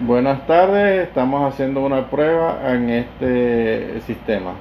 Buenas tardes, estamos haciendo una prueba en este sistema.